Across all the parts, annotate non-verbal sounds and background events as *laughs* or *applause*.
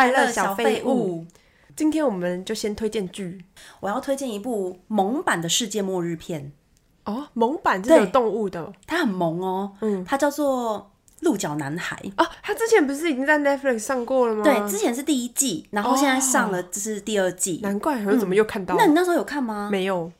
快乐小废物。今天我们就先推荐剧，我要推荐一部萌版的世界末日片。哦，萌版这是有动物的，它很萌哦。嗯，它叫做《鹿角男孩》哦。它之前不是已经在 Netflix 上过了吗？对，之前是第一季，然后现在上了，这是第二季。难怪，可是怎么又看到？那你那时候有看吗？没有。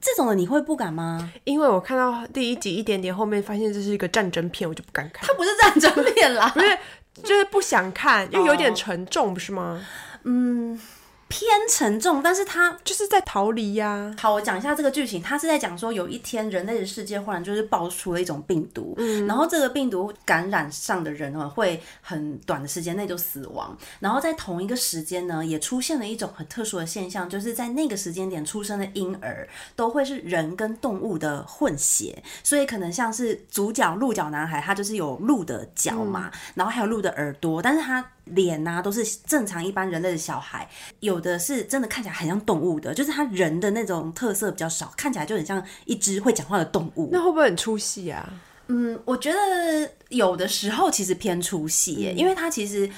这种的你会不敢吗？因为我看到第一集一点点后面，发现这是一个战争片，我就不敢看。它不是战争片啦，*laughs* 不是，就是不想看，又有点沉重，不是吗？嗯。偏沉重，但是他就是在逃离呀、啊。好，我讲一下这个剧情。他是在讲说，有一天人类的世界忽然就是爆出了一种病毒，嗯，然后这个病毒感染上的人呢，会很短的时间内就死亡。然后在同一个时间呢，也出现了一种很特殊的现象，就是在那个时间点出生的婴儿都会是人跟动物的混血，所以可能像是主角鹿角男孩，他就是有鹿的脚嘛，嗯、然后还有鹿的耳朵，但是他。脸呐、啊、都是正常一般人类的小孩，有的是真的看起来很像动物的，就是他人的那种特色比较少，看起来就很像一只会讲话的动物。那会不会很出戏啊？嗯，我觉得有的时候其实偏出戏因为它其实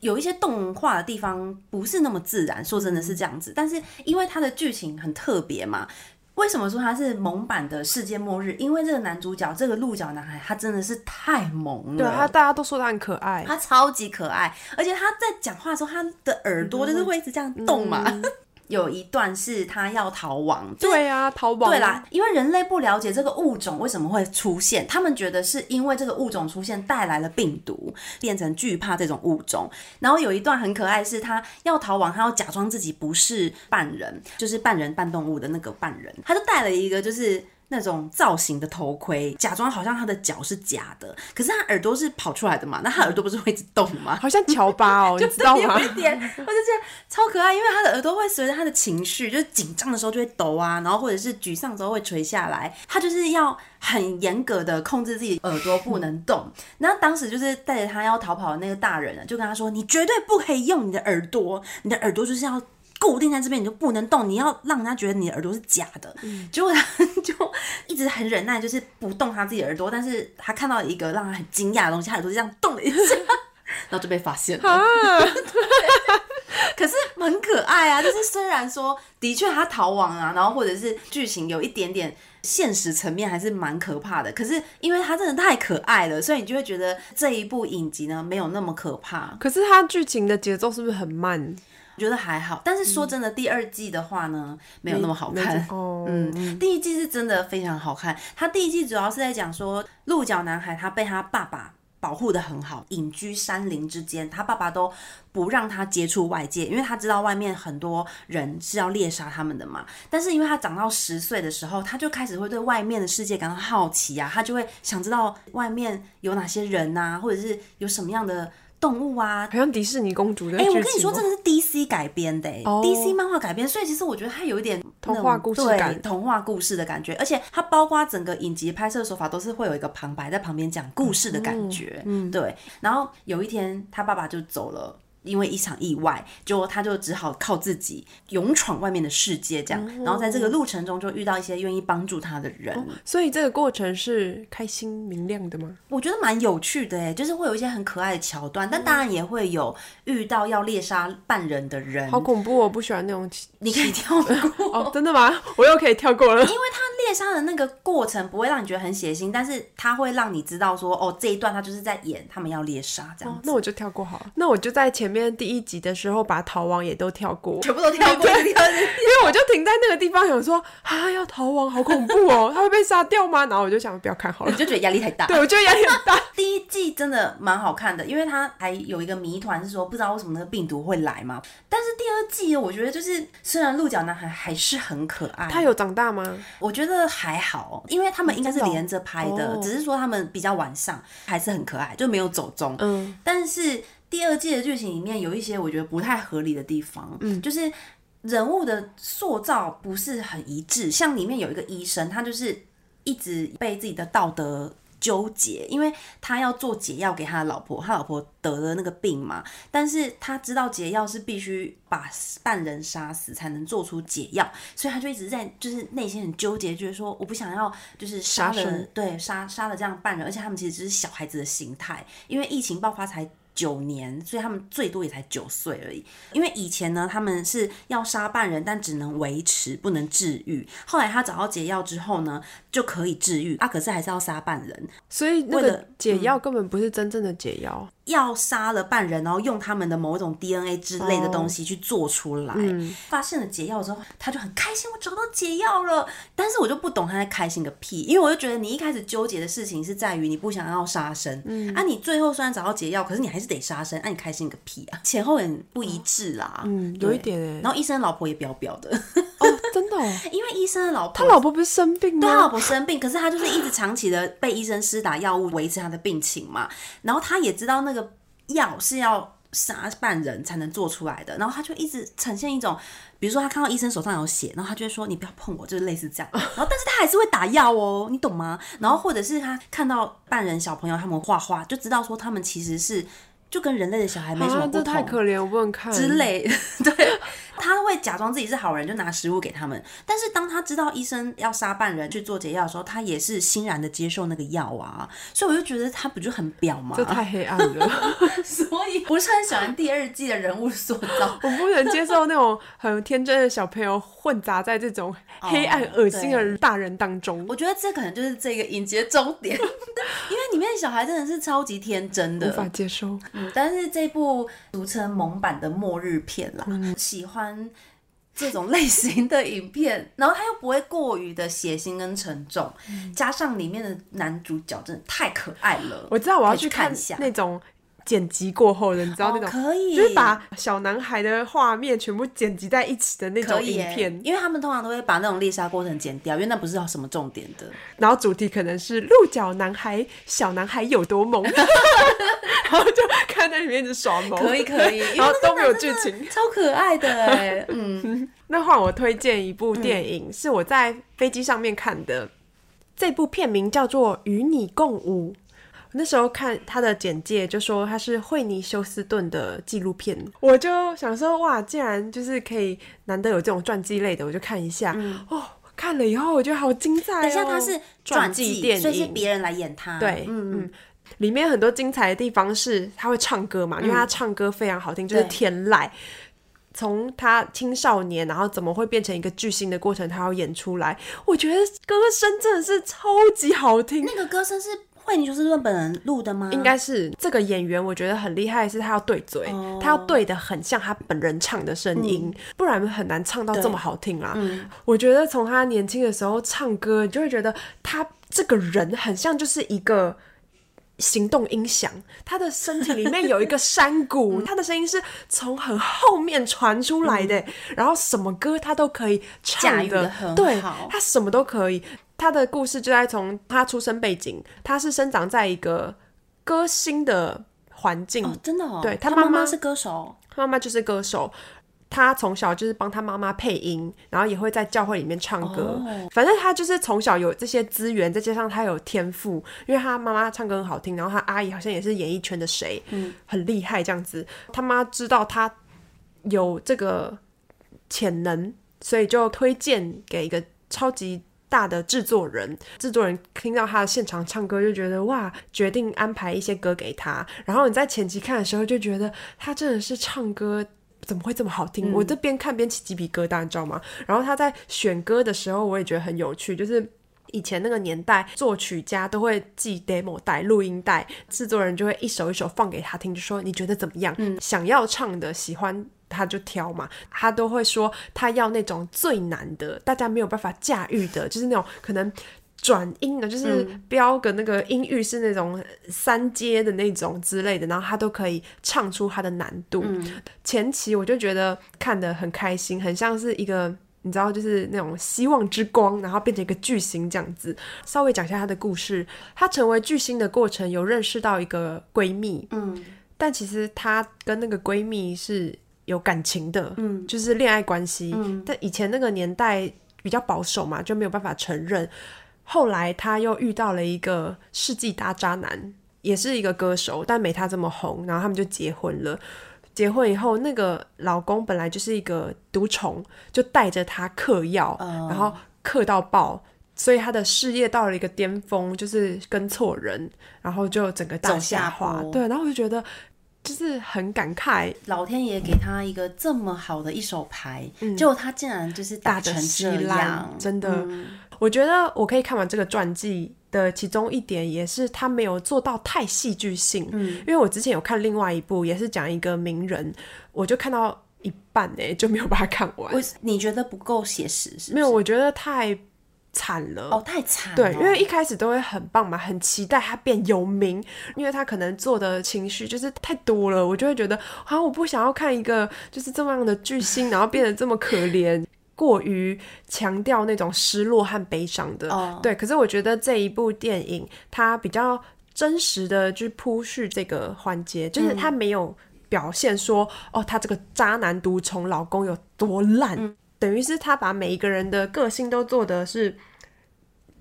有一些动画的地方不是那么自然，说真的是这样子。但是因为它的剧情很特别嘛。为什么说他是萌版的世界末日？因为这个男主角，这个鹿角男孩，他真的是太萌了。对，他大家都说他很可爱，他超级可爱，而且他在讲话的时候，他的耳朵就是会一直这样动嘛。嗯嗯有一段是他要逃亡，对啊，逃亡，对啦，因为人类不了解这个物种为什么会出现，他们觉得是因为这个物种出现带来了病毒，变成惧怕这种物种。然后有一段很可爱，是他要逃亡，他要假装自己不是半人，就是半人半动物的那个半人，他就带了一个就是。那种造型的头盔，假装好像他的脚是假的，可是他耳朵是跑出来的嘛？那他耳朵不是会一直动吗？*laughs* 好像乔巴哦，*laughs* 就知道吗？有一点，我就觉得超可爱，因为他的耳朵会随着他的情绪，就是紧张的时候就会抖啊，然后或者是沮丧的时候会垂下来。他就是要很严格的控制自己耳朵不能动。然后当时就是带着他要逃跑的那个大人呢，就跟他说：“你绝对不可以用你的耳朵，你的耳朵就是要。”固定在这边，你就不能动。你要让人家觉得你的耳朵是假的。嗯、结果他就一直很忍耐，就是不动他自己的耳朵。但是他看到一个让他很惊讶的东西，他耳朵就这样动了一下，*laughs* 然后就被发现了。啊、*laughs* 可是很可爱啊！就是虽然说的确他逃亡啊，然后或者是剧情有一点点现实层面还是蛮可怕的。可是因为他真的太可爱了，所以你就会觉得这一部影集呢没有那么可怕。可是他剧情的节奏是不是很慢？我觉得还好，但是说真的，第二季的话呢，嗯、没有那么好看。*laughs* 嗯，第一季是真的非常好看。他第一季主要是在讲说，鹿角男孩他被他爸爸保护的很好，隐居山林之间，他爸爸都不让他接触外界，因为他知道外面很多人是要猎杀他们的嘛。但是因为他长到十岁的时候，他就开始会对外面的世界感到好奇啊，他就会想知道外面有哪些人啊，或者是有什么样的。动物啊，好像迪士尼公主的。哎、欸，我跟你说，这个是 DC 改编的，DC 漫画改编，所以其实我觉得它有一点童话故事感，童话故事的感觉，而且它包括整个影集拍摄手法都是会有一个旁白在旁边讲故事的感觉，嗯，对。然后有一天，他爸爸就走了。因为一场意外，就他就只好靠自己勇闯外面的世界，这样。然后在这个路程中，就遇到一些愿意帮助他的人。哦，所以这个过程是开心明亮的吗？我觉得蛮有趣的诶，就是会有一些很可爱的桥段，但当然也会有遇到要猎杀半人的人。好恐怖，我不喜欢那种。你可以跳过 *laughs* 哦，真的吗？我又可以跳过了。因为他猎杀的那个过程不会让你觉得很血腥，但是他会让你知道说，哦，这一段他就是在演他们要猎杀这样子。哦，那我就跳过好了。那我就在前面第一集的时候把逃亡也都跳过，全部都跳过，*laughs* 因为我就停在那个地方想说啊，要逃亡好恐怖哦，*laughs* 他会被杀掉吗？然后我就想不要看好了，我就觉得压力太大。对，我觉得压力很大。*laughs* 第一季真的蛮好看的，因为它还有一个谜团是说不知道为什么那个病毒会来嘛。但是第二季我觉得就是虽然鹿角男孩还是很可爱，他有长大吗？我觉得还好，因为他们应该是连着拍的，只是说他们比较晚上，还是很可爱，就没有走中。嗯，但是。第二季的剧情里面有一些我觉得不太合理的地方，嗯，就是人物的塑造不是很一致。像里面有一个医生，他就是一直被自己的道德纠结，因为他要做解药给他的老婆，他老婆得了那个病嘛，但是他知道解药是必须把半人杀死才能做出解药，所以他就一直在就是内心很纠结，就是说我不想要就是杀了，对，杀杀了这样半人，而且他们其实只是小孩子的形态，因为疫情爆发才。九年，所以他们最多也才九岁而已。因为以前呢，他们是要杀半人，但只能维持，不能治愈。后来他找到解药之后呢，就可以治愈啊，可是还是要杀半人。所以那个解药根本不是真正的解药。要杀了半人，然后用他们的某种 DNA 之类的东西去做出来。Oh, 嗯、发现了解药之后，他就很开心，我找到解药了。但是我就不懂他在开心个屁，因为我就觉得你一开始纠结的事情是在于你不想要杀生，嗯，啊，你最后虽然找到解药，可是你还是得杀生，啊，你开心个屁啊，前后很不一致啦，嗯，有一点哎。然后医生老婆也飙飙的，哦，真的，哦，因为医生的老婆，他老婆不是生病吗？对，他老婆生病，可是他就是一直长期的被医生施打药物维持他的病情嘛，然后他也知道那个。药是要杀半人才能做出来的，然后他就一直呈现一种，比如说他看到医生手上有血，然后他就会说：“你不要碰我”，就是类似这样。*laughs* 然后，但是他还是会打药哦，你懂吗？然后或者是他看到半人小朋友他们画画，就知道说他们其实是就跟人类的小孩没什么不同。啊，这太可怜，我不能看之类。*laughs* 对。他会假装自己是好人，就拿食物给他们。但是当他知道医生要杀半人去做解药的时候，他也是欣然的接受那个药啊。所以我就觉得他不就很表吗？这太黑暗了。*laughs* 所以不是很喜欢第二季的人物塑造。*laughs* 我不能接受那种很天真的小朋友混杂在这种黑暗恶心的 *laughs* 大人当中。Oh, 我觉得这可能就是这个影集的终点，因为里面的小孩真的是超级天真的，无法接受。嗯，但是这部俗称萌版的末日片啦，嗯、喜欢。这种类型的影片，然后他又不会过于的血腥跟沉重，嗯、加上里面的男主角真的太可爱了。我知道我要去看一下那种。剪辑过后的，你知道那种，哦、可以。就是把小男孩的画面全部剪辑在一起的那种影片，因为他们通常都会把那种猎杀过程剪掉，因为那不是什么重点的。然后主题可能是鹿角男孩，小男孩有多萌，然后就看在里面一直耍萌，可以可以，*laughs* 然后都没有剧情，超可爱的哎，嗯。*laughs* 那换我推荐一部电影，嗯、是我在飞机上面看的，这部片名叫做《与你共舞》。那时候看他的简介，就说他是惠尼休斯顿的纪录片，我就想说哇，既然就是可以难得有这种传记类的，我就看一下。嗯、哦，看了以后我觉得好精彩哦。等一下，他是传记电影，所以是别人来演他。对，嗯嗯，里面很多精彩的地方是他会唱歌嘛，因为他唱歌非常好听，嗯、就是天籁。从他青少年，然后怎么会变成一个巨星的过程，他要演出来。我觉得歌声真的是超级好听，那个歌声是。惠妮休斯顿本人录的吗？应该是这个演员，我觉得很厉害，是他要对嘴，哦、他要对的很像他本人唱的声音，嗯、不然很难唱到这么好听啦。嗯、我觉得从他年轻的时候唱歌，你就会觉得他这个人很像就是一个行动音响，他的身体里面有一个山谷，*laughs* 嗯、他的声音是从很后面传出来的，嗯、然后什么歌他都可以唱的，的对，他什么都可以。他的故事就在从他出生背景，他是生长在一个歌星的环境，哦、真的哦。对，他妈妈是歌手，他妈妈就是歌手。他从小就是帮他妈妈配音，然后也会在教会里面唱歌。哦、反正他就是从小有这些资源，再加上他有天赋，因为他妈妈唱歌很好听，然后他阿姨好像也是演艺圈的谁，嗯，很厉害这样子。他妈知道他有这个潜能，所以就推荐给一个超级。大的制作人，制作人听到他的现场唱歌，就觉得哇，决定安排一些歌给他。然后你在前期看的时候，就觉得他真的是唱歌怎么会这么好听？嗯、我这边看边起鸡皮疙瘩，你知道吗？然后他在选歌的时候，我也觉得很有趣，就是以前那个年代，作曲家都会寄 demo 带、录音带，制作人就会一首一首放给他听，就说你觉得怎么样？嗯、想要唱的，喜欢。他就挑嘛，他都会说他要那种最难的，大家没有办法驾驭的，就是那种可能转音的，就是标个那个音域是那种三阶的那种之类的，然后他都可以唱出他的难度。嗯、前期我就觉得看得很开心，很像是一个你知道，就是那种希望之光，然后变成一个巨星这样子。稍微讲一下他的故事，他成为巨星的过程有认识到一个闺蜜，嗯，但其实他跟那个闺蜜是。有感情的，嗯，就是恋爱关系，嗯，但以前那个年代比较保守嘛，就没有办法承认。后来他又遇到了一个世纪大渣男，也是一个歌手，但没他这么红。然后他们就结婚了。结婚以后，那个老公本来就是一个毒虫，就带着他嗑药，哦，然后嗑到爆，所以他的事业到了一个巅峰，就是跟错人，然后就整个大下滑。对，然后我就觉得。就是很感慨，老天爷给他一个这么好的一手牌，嗯、结果他竟然就是打成这样，真的。嗯、我觉得我可以看完这个传记的其中一点，也是他没有做到太戏剧性。嗯，因为我之前有看另外一部，也是讲一个名人，我就看到一半呢，就没有把它看完。你觉得不够写实是是？没有，我觉得太。惨了哦，太惨了。对，因为一开始都会很棒嘛，很期待他变有名，因为他可能做的情绪就是太多了，我就会觉得好像我不想要看一个就是这么样的巨星，然后变得这么可怜，*laughs* 过于强调那种失落和悲伤的。哦，对。可是我觉得这一部电影它比较真实的去铺叙这个环节，就是他没有表现说、嗯、哦，他这个渣男独宠老公有多烂。嗯等于是他把每一个人的个性都做的是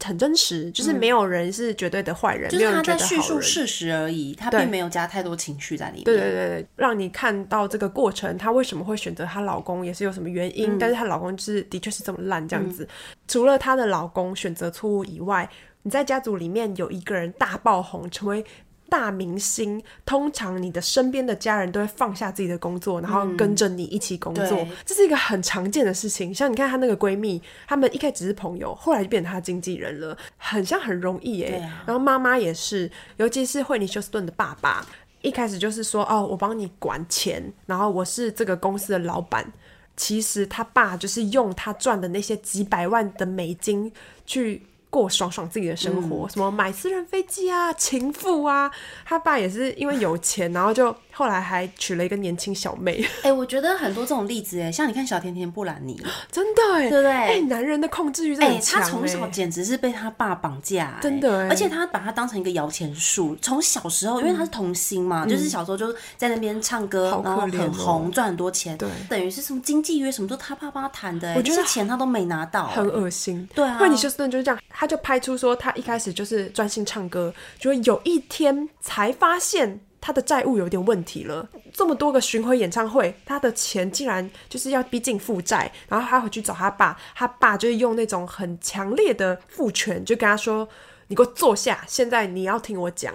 很真实，嗯、就是没有人是绝对的坏人，就是他在叙述事实而已，他并没有加太多情绪在里面。对对对对，让你看到这个过程，她为什么会选择她老公，也是有什么原因。嗯、但是她老公就是的确是这么烂这样子。嗯、除了她的老公选择错误以外，你在家族里面有一个人大爆红，成为。大明星，通常你的身边的家人都会放下自己的工作，然后跟着你一起工作，嗯、这是一个很常见的事情。像你看她那个闺蜜，她们一开始只是朋友，后来就变成她经纪人了，很像很容易哎。啊、然后妈妈也是，尤其是惠妮休斯顿的爸爸，一开始就是说哦，我帮你管钱，然后我是这个公司的老板。其实他爸就是用他赚的那些几百万的美金去。过爽爽自己的生活，嗯、什么买私人飞机啊，情妇啊，他爸也是因为有钱，然后就后来还娶了一个年轻小妹。哎、欸，我觉得很多这种例子，哎，像你看小甜甜布兰妮，*gasps* 真的哎，对不对？哎、欸，男人的控制欲很强。哎、欸，他从小简直是被他爸绑架，真的。而且他把他当成一个摇钱树，从小时候，因为他是童星嘛，嗯、就是小时候就在那边唱歌，嗯、然后很红，赚很多钱。对，等于是什么经纪约什么都他爸帮他谈的，我觉得钱他都没拿到，很恶心。对啊，惠妮休斯顿就是这样。他就拍出说，他一开始就是专心唱歌，就有一天才发现他的债务有点问题了。这么多个巡回演唱会，他的钱竟然就是要逼近负债。然后他回去找他爸，他爸就是用那种很强烈的父权，就跟他说：“你给我坐下，现在你要听我讲。”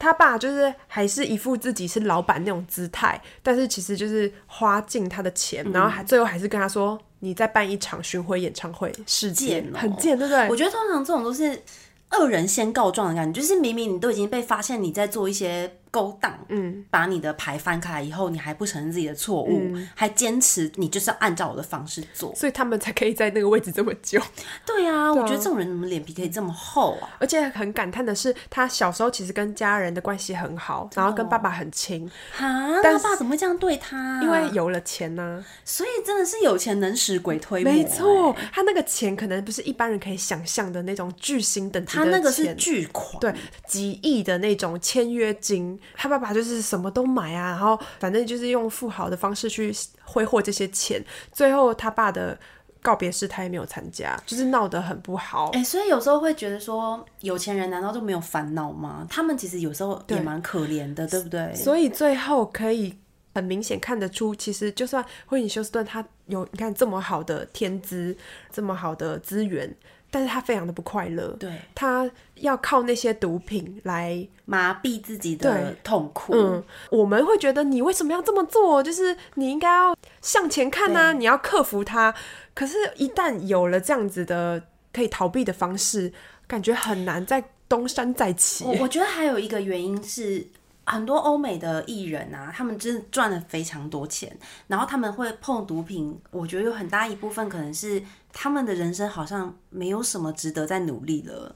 他爸就是还是一副自己是老板那种姿态，但是其实就是花尽他的钱，然后还最后还是跟他说。你再办一场巡回演唱会，事件很贱，对不对？我觉得通常这种都是恶人先告状的感觉，就是明明你都已经被发现你在做一些。勾当，嗯，把你的牌翻开来以后，你还不承认自己的错误，嗯、还坚持你就是要按照我的方式做，所以他们才可以在那个位置这么久。*laughs* 对啊，我觉得这种人怎么脸皮可以这么厚啊？而且很感叹的是，他小时候其实跟家人的关系很好，然后跟爸爸很亲。哈，但他爸怎么会这样对他？因为有了钱呢、啊，所以真的是有钱能使鬼推磨。没错，他那个钱可能不是一般人可以想象的那种巨星等级的钱，他那个是巨款，对，几亿的那种签约金。他爸爸就是。什么都买啊，然后反正就是用富豪的方式去挥霍这些钱。最后他爸的告别式他也没有参加，就是闹得很不好。哎、欸，所以有时候会觉得说，有钱人难道就没有烦恼吗？他们其实有时候也蛮可怜的，对，不对？所以最后可以很明显看得出，其实就算惠尼休斯顿他有你看这么好的天资，这么好的资源。但是他非常的不快乐，对，他要靠那些毒品来麻痹自己的痛苦。嗯，我们会觉得你为什么要这么做？就是你应该要向前看呐、啊，你要克服它。可是，一旦有了这样子的可以逃避的方式，感觉很难再东山再起。我，我觉得还有一个原因是。很多欧美的艺人啊，他们真的赚了非常多钱，然后他们会碰毒品。我觉得有很大一部分可能是他们的人生好像没有什么值得再努力了，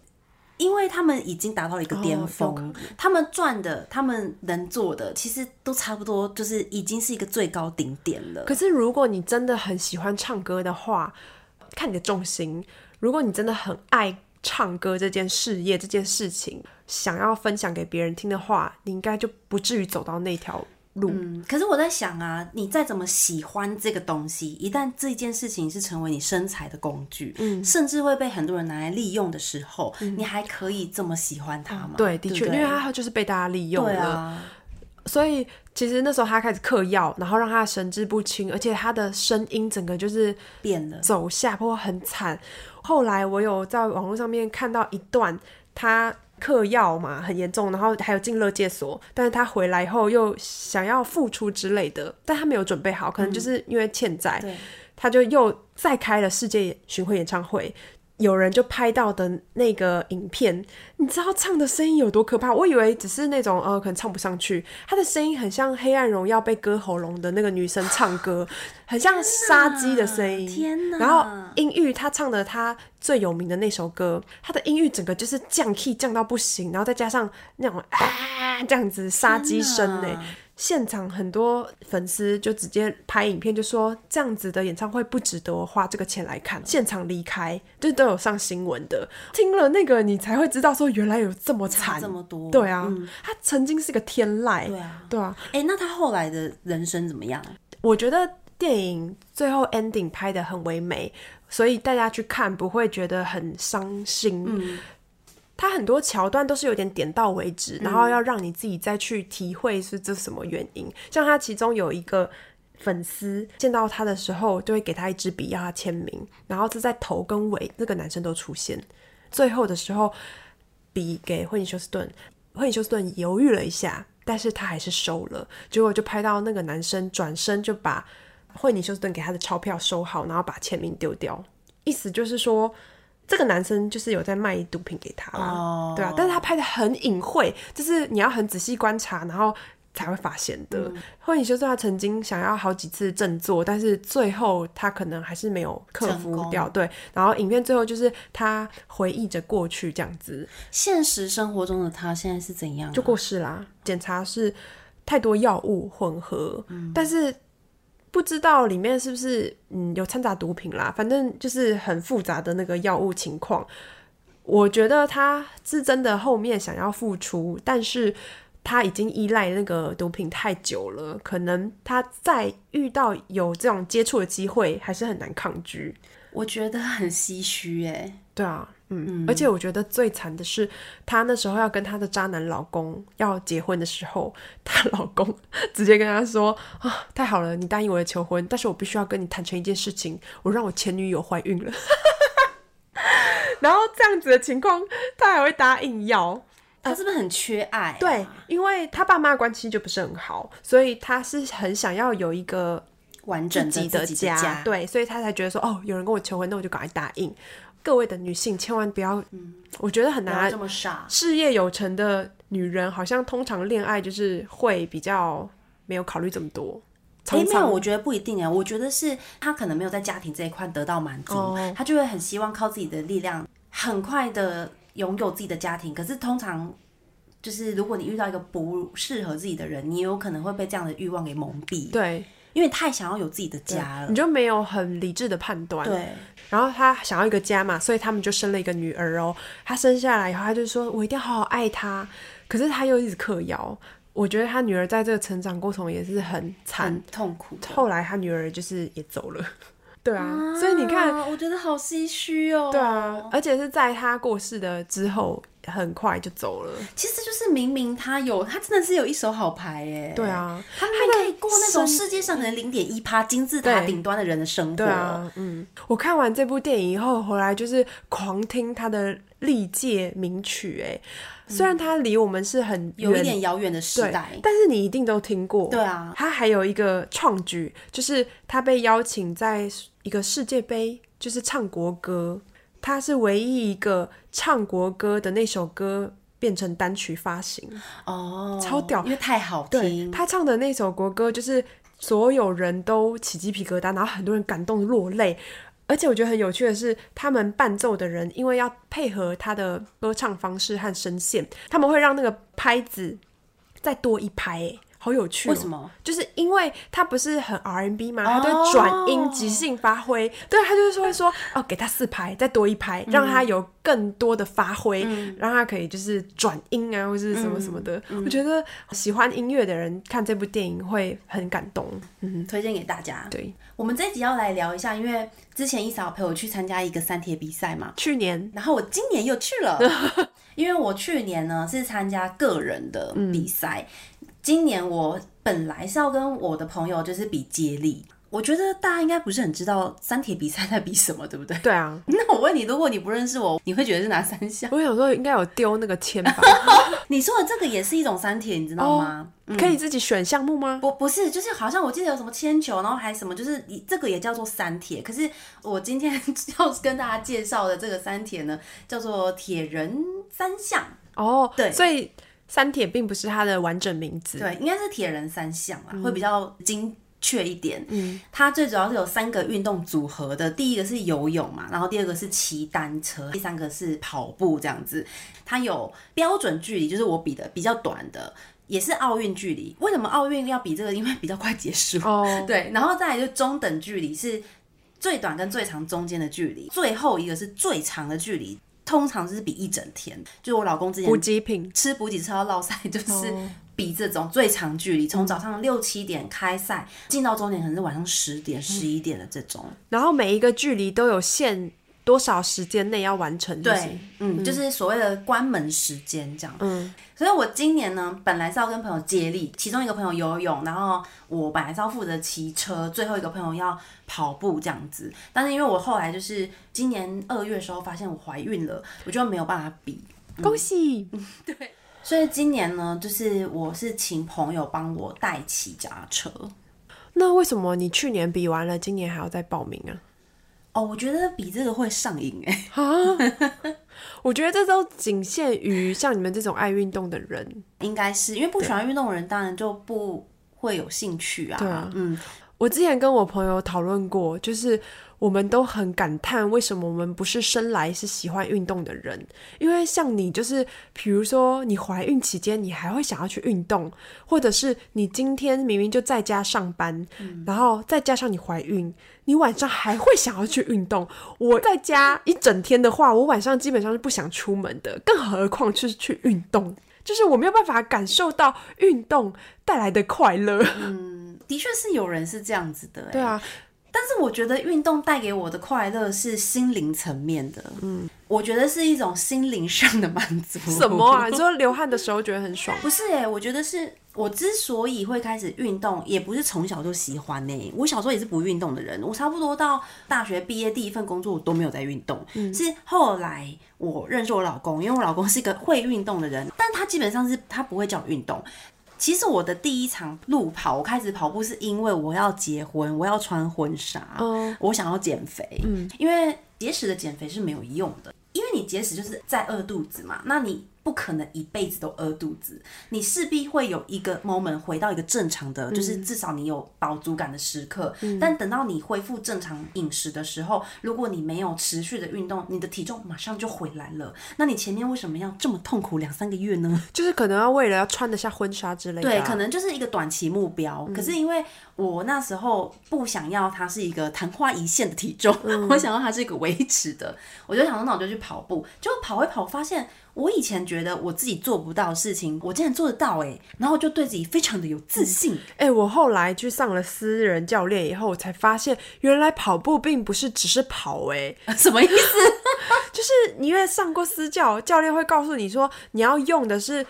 因为他们已经达到了一个巅峰，哦、他们赚的、他们能做的，其实都差不多，就是已经是一个最高顶点了。可是如果你真的很喜欢唱歌的话，看你的重心。如果你真的很爱。唱歌这件事业这件事情，想要分享给别人听的话，你应该就不至于走到那条路。嗯，可是我在想啊，你再怎么喜欢这个东西，一旦这件事情是成为你身材的工具，嗯，甚至会被很多人拿来利用的时候，嗯，你还可以这么喜欢它吗？嗯，对，的确，因为它就是被大家利用了。对啊，所以其实那时候他开始嗑药，然后让他神志不清，而且他的声音整个就是变了，走下坡很惨。后来我有在网络上面看到一段他嗑药嘛，很严重，然后还有进乐戒所，但是他回来以后又想要复出之类的，但他没有准备好，可能就是因为欠债，嗯、他就又再开了世界巡回演唱会。有人就拍到的那个影片，你知道唱的声音有多可怕？我以为只是那种呃，可能唱不上去。他的声音很像《黑暗荣耀》被割喉咙的那个女生唱歌，很像杀鸡的声音。天哪！然后音域，他唱的他最有名的那首歌，他的音域整个就是降 key 降到不行，然后再加上那种啊这样子杀鸡声呢。现场很多粉丝就直接拍影片，就说这样子的演唱会不值得我花这个钱来看，现场离开，就都有上新闻的。听了那个，你才会知道说原来有这么惨，这么多。对啊，嗯、他曾经是个天籁。对啊，对啊。哎、欸，那他后来的人生怎么样？我觉得电影最后 ending 拍得很唯美，所以大家去看不会觉得很伤心。嗯。他很多桥段都是有点点到为止，然后要让你自己再去体会是这什么原因。嗯、像他其中有一个粉丝见到他的时候，就会给他一支笔要他签名，然后是在头跟尾那个男生都出现。最后的时候，笔给惠尼休斯顿，惠尼休斯顿犹豫了一下，但是他还是收了。结果就拍到那个男生转身就把惠尼休斯顿给他的钞票收好，然后把签名丢掉，意思就是说。这个男生就是有在卖毒品给他啦，oh. 对啊，但是他拍的很隐晦，就是你要很仔细观察，然后才会发现的。或者就是他曾经想要好几次振作，但是最后他可能还是没有克服掉，对。然后影片最后就是他回忆着过去这样子。现实生活中的他现在是怎样啊？就过世啦，检查是太多药物混合，嗯，但是。不知道里面是不是嗯有掺杂毒品啦，反正就是很复杂的那个药物情况。我觉得他是真的后面想要复出，但是他已经依赖那个毒品太久了，可能他再遇到有这种接触的机会，还是很难抗拒。我觉得很唏嘘哎。对啊。嗯，而且我觉得最惨的是，她那时候要跟她的渣男老公要结婚的时候，她老公 *laughs* 直接跟她说：“啊，太好了，你答应我的求婚，但是我必须要跟你坦诚一件事情，我让我前女友怀孕了。*laughs* ”然后这样子的情况，她还会答应要？他是不是很缺爱啊？对，因为他爸妈关系就不是很好，所以他是很想要有一个完整自己的家。对，所以他才觉得说：“哦，有人跟我求婚，那我就赶快答应。”各位的女性千万不要，嗯，我觉得很难这么傻。事业有成的女人好像通常恋爱就是会比较没有考虑这么多。哎、欸，没有，我觉得不一定啊。我觉得是她可能没有在家庭这一块得到满足，她、哦、就会很希望靠自己的力量很快的拥有自己的家庭。可是通常就是如果你遇到一个不适合自己的人，你有可能会被这样的欲望给蒙蔽。对。因为太想要有自己的家了，你就没有很理智的判断。对，然后他想要一个家嘛，所以他们就生了一个女儿哦。他生下来以后，他就说：“我一定要好好爱她。”可是他又一直嗑药。我觉得他女儿在这个成长过程也是很惨、很痛苦。后来他女儿就是也走了。对啊，啊，所以你看，我觉得好唏嘘哦。对啊，而且是在他过世的之后。很快就走了。其实就是明明他有，他真的是有一手好牌哎。对啊，他还可以过那种世界上可能零点一趴金字塔顶端的人的生活。对啊，嗯。我看完这部电影以后回来就是狂听他的历届名曲哎，虽然他离我们是很有一点遥远的时代，但是你一定都听过。对啊，他还有一个创举，就是他被邀请在一个世界杯，就是唱国歌。他是唯一一个唱国歌的那首歌变成单曲发行哦，超屌，因为太好听。他唱的那首国歌就是所有人都起鸡皮疙瘩，然后很多人感动落泪。而且我觉得很有趣的是，他们伴奏的人因为要配合他的歌唱方式和声线，他们会让那个拍子再多一拍，欸。好有趣、喔！为什么？就是因为他不是很 R&B 吗？他都转音即兴发挥。对，他就是说会说哦，给他四拍，再多一拍，让他有更多的发挥、嗯，让他可以就是转音啊，或是什么什么的。嗯、我觉得喜欢音乐的人看这部电影会很感动。嗯，推荐给大家。对，我们这一集要来聊一下，因为之前一嫂陪我去参加一个三铁比赛嘛，去年，然后我今年又去了，*laughs* 因为我去年呢是参加个人的比赛。嗯今年我本来是要跟我的朋友就是比接力，我我觉得大家应该不是很知道三铁比赛在比什么，对不对？对啊。*laughs* 那我问你，如果你不认识我，你会觉得是哪三项？我想说应该有丢那个铅吧。*laughs* 你说的这个也是一种三铁，你知道吗？哦嗯、可以自己选项目吗？不，不是，就是好像我记得有什么铅球，然后还什么，就是你这个也叫做三铁。可是我今天 *laughs* 要跟大家介绍的这个三铁呢，叫做铁人三项。哦，对，所以三铁并不是它的完整名字。对，应该是铁人三项啊，嗯、会比较精确一点。嗯，它最主要是有三个运动组合的，第一个是游泳嘛，然后第二个是骑单车，第三个是跑步这样子。它有标准距离，就是我比的比较短的。也是奥运距离，为什么奥运要比这个？因为比较快结束。哦，*laughs* 对，然后再来就中等距离是最短跟最长中间的距离，最后一个是最长的距离，通常是比一整天。就我老公之前补给品吃补给吃到落赛，就是比这种最长距离，从早上六七点开赛，进到终点可能是晚上十点、十一点的这种。然后每一个距离都有限。多少时间内要完成？对，嗯，就是所谓的关门时间这样。嗯，所以我今年呢，本来是要跟朋友接力，其中一个朋友游泳，然后我本来是要负责骑车，最后一个朋友要跑步这样子。但是因为我后来就是今年二月的时候发现我怀孕了，我就没有办法比。嗯、*laughs* 恭喜！对，所以今年呢，就是我是请朋友帮我代骑脚踏车。那为什么你去年比完了，今年还要再报名啊？哦，我觉得比这个会上瘾 *laughs* 哎！我觉得这都仅限于像你们这种爱运动的人，应该是因为不喜欢运动的人，当然就不会有兴趣啊。对啊，嗯，我之前跟我朋友讨论过，就是。我们都很感叹，为什么我们不是生来是喜欢运动的人？因为像你，就是比如说你怀孕期间，你还会想要去运动，或者是你今天明明就在家上班，嗯、然后再加上你怀孕，你晚上还会想要去运动。我在家一整天的话，我晚上基本上是不想出门的，更何况就是去运动，*laughs* 就是我没有办法感受到运动带来的快乐。嗯，的确是有人是这样子的，对啊。我觉得运动带给我的快乐是心灵层面的，嗯，我觉得是一种心灵上的满足。什么啊？*laughs* 你说流汗的时候觉得很爽？不是哎、欸，我觉得是我之所以会开始运动，也不是从小就喜欢呢、欸。我小时候也是不运动的人，我差不多到大学毕业第一份工作我都没有在运动，嗯，是后来我认识我老公，因为我老公是一个会运动的人，但他基本上是他不会叫我运动。其实我的第一场路跑，我开始跑步是因为我要结婚，我要穿婚纱，嗯，我想要减肥，嗯，因为节食的减肥是没有用的，因为你节食就是在饿肚子嘛，那你。不可能一辈子都饿肚子，你势必会有一个 moment 回到一个正常的，嗯、就是至少你有饱足感的时刻。嗯、但等到你恢复正常饮食的时候，如果你没有持续的运动，你的体重马上就回来了。那你前面为什么要这么痛苦两三个月呢？*laughs* 就是可能要为了要穿得下婚纱之类的。对，可能就是一个短期目标。嗯、可是因为我那时候不想要它是一个昙花一现的体重，嗯、我想要它是一个维持的，我就想说那我就去跑步，就跑一跑发现。我以前觉得我自己做不到的事情，我竟然做得到哎，然后就对自己非常的有自信。哎、嗯欸，我后来去上了私人教练以后，我才发现原来跑步并不是只是跑哎，*laughs* 什么意思？*laughs* 就是你因为上过私教，教练会告诉你说你要用的是。